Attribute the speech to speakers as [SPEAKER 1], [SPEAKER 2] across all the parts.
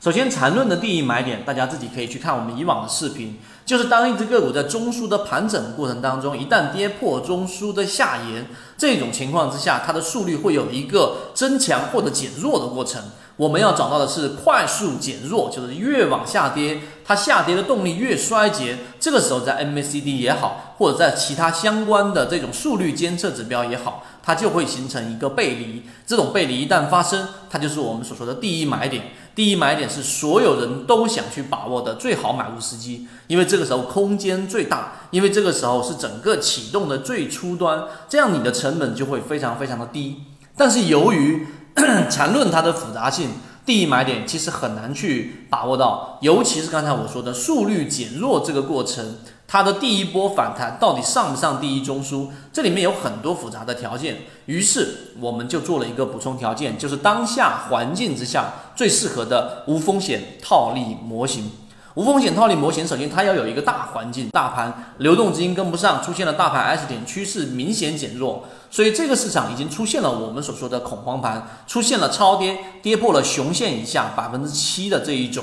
[SPEAKER 1] 首先，缠论的第一买点，大家自己可以去看我们以往的视频，就是当一只个股在中枢的盘整过程当中，一旦跌破中枢的下沿，这种情况之下，它的速率会有一个增强或者减弱的过程。我们要找到的是快速减弱，就是越往下跌，它下跌的动力越衰竭。这个时候，在 MACD 也好，或者在其他相关的这种速率监测指标也好，它就会形成一个背离。这种背离一旦发生，它就是我们所说的第一买点。第一买点是所有人都想去把握的最好买入时机，因为这这个时候空间最大，因为这个时候是整个启动的最初端，这样你的成本就会非常非常的低。但是由于 缠论它的复杂性，第一买点其实很难去把握到，尤其是刚才我说的速率减弱这个过程，它的第一波反弹到底上不上第一中枢，这里面有很多复杂的条件。于是我们就做了一个补充条件，就是当下环境之下最适合的无风险套利模型。无风险套利模型，首先它要有一个大环境，大盘流动资金跟不上，出现了大盘 S 点趋势明显减弱，所以这个市场已经出现了我们所说的恐慌盘，出现了超跌，跌破了熊线以下百分之七的这一种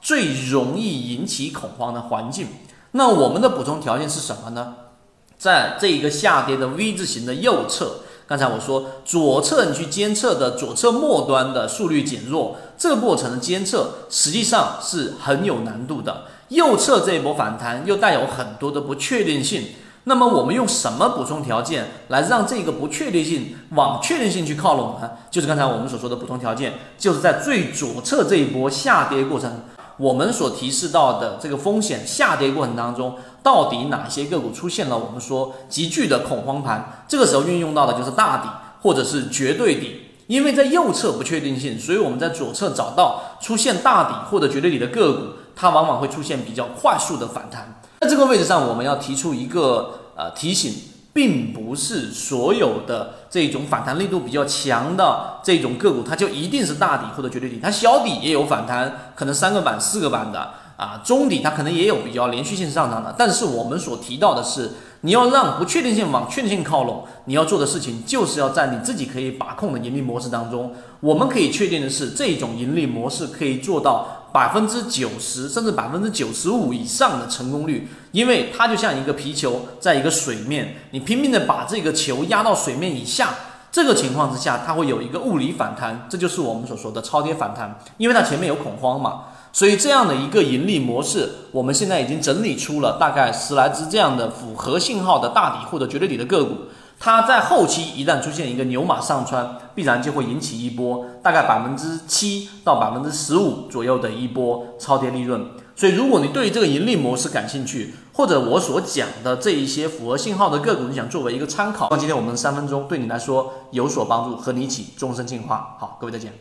[SPEAKER 1] 最容易引起恐慌的环境。那我们的补充条件是什么呢？在这一个下跌的 V 字形的右侧。刚才我说，左侧你去监测的左侧末端的速率减弱，这个过程的监测实际上是很有难度的。右侧这一波反弹又带有很多的不确定性，那么我们用什么补充条件来让这个不确定性往确定性去靠拢呢？就是刚才我们所说的补充条件，就是在最左侧这一波下跌过程。我们所提示到的这个风险下跌过程当中，到底哪些个股出现了我们说急剧的恐慌盘？这个时候运用到的就是大底或者是绝对底，因为在右侧不确定性，所以我们在左侧找到出现大底或者绝对底的个股，它往往会出现比较快速的反弹。在这个位置上，我们要提出一个呃提醒。并不是所有的这种反弹力度比较强的这种个股，它就一定是大底或者绝对底，它小底也有反弹，可能三个板、四个板的啊，中底它可能也有比较连续性上涨的。但是我们所提到的是，你要让不确定性往确定性靠拢，你要做的事情就是要在你自己可以把控的盈利模式当中，我们可以确定的是，这种盈利模式可以做到。百分之九十甚至百分之九十五以上的成功率，因为它就像一个皮球在一个水面，你拼命的把这个球压到水面以下，这个情况之下，它会有一个物理反弹，这就是我们所说的超跌反弹，因为它前面有恐慌嘛，所以这样的一个盈利模式，我们现在已经整理出了大概十来只这样的符合信号的大底或者绝对底的个股。它在后期一旦出现一个牛马上穿，必然就会引起一波大概百分之七到百分之十五左右的一波超跌利润。所以，如果你对于这个盈利模式感兴趣，或者我所讲的这一些符合信号的个股，你想作为一个参考，那今天我们三分钟对你来说有所帮助，和你一起终身进化。好，各位再见。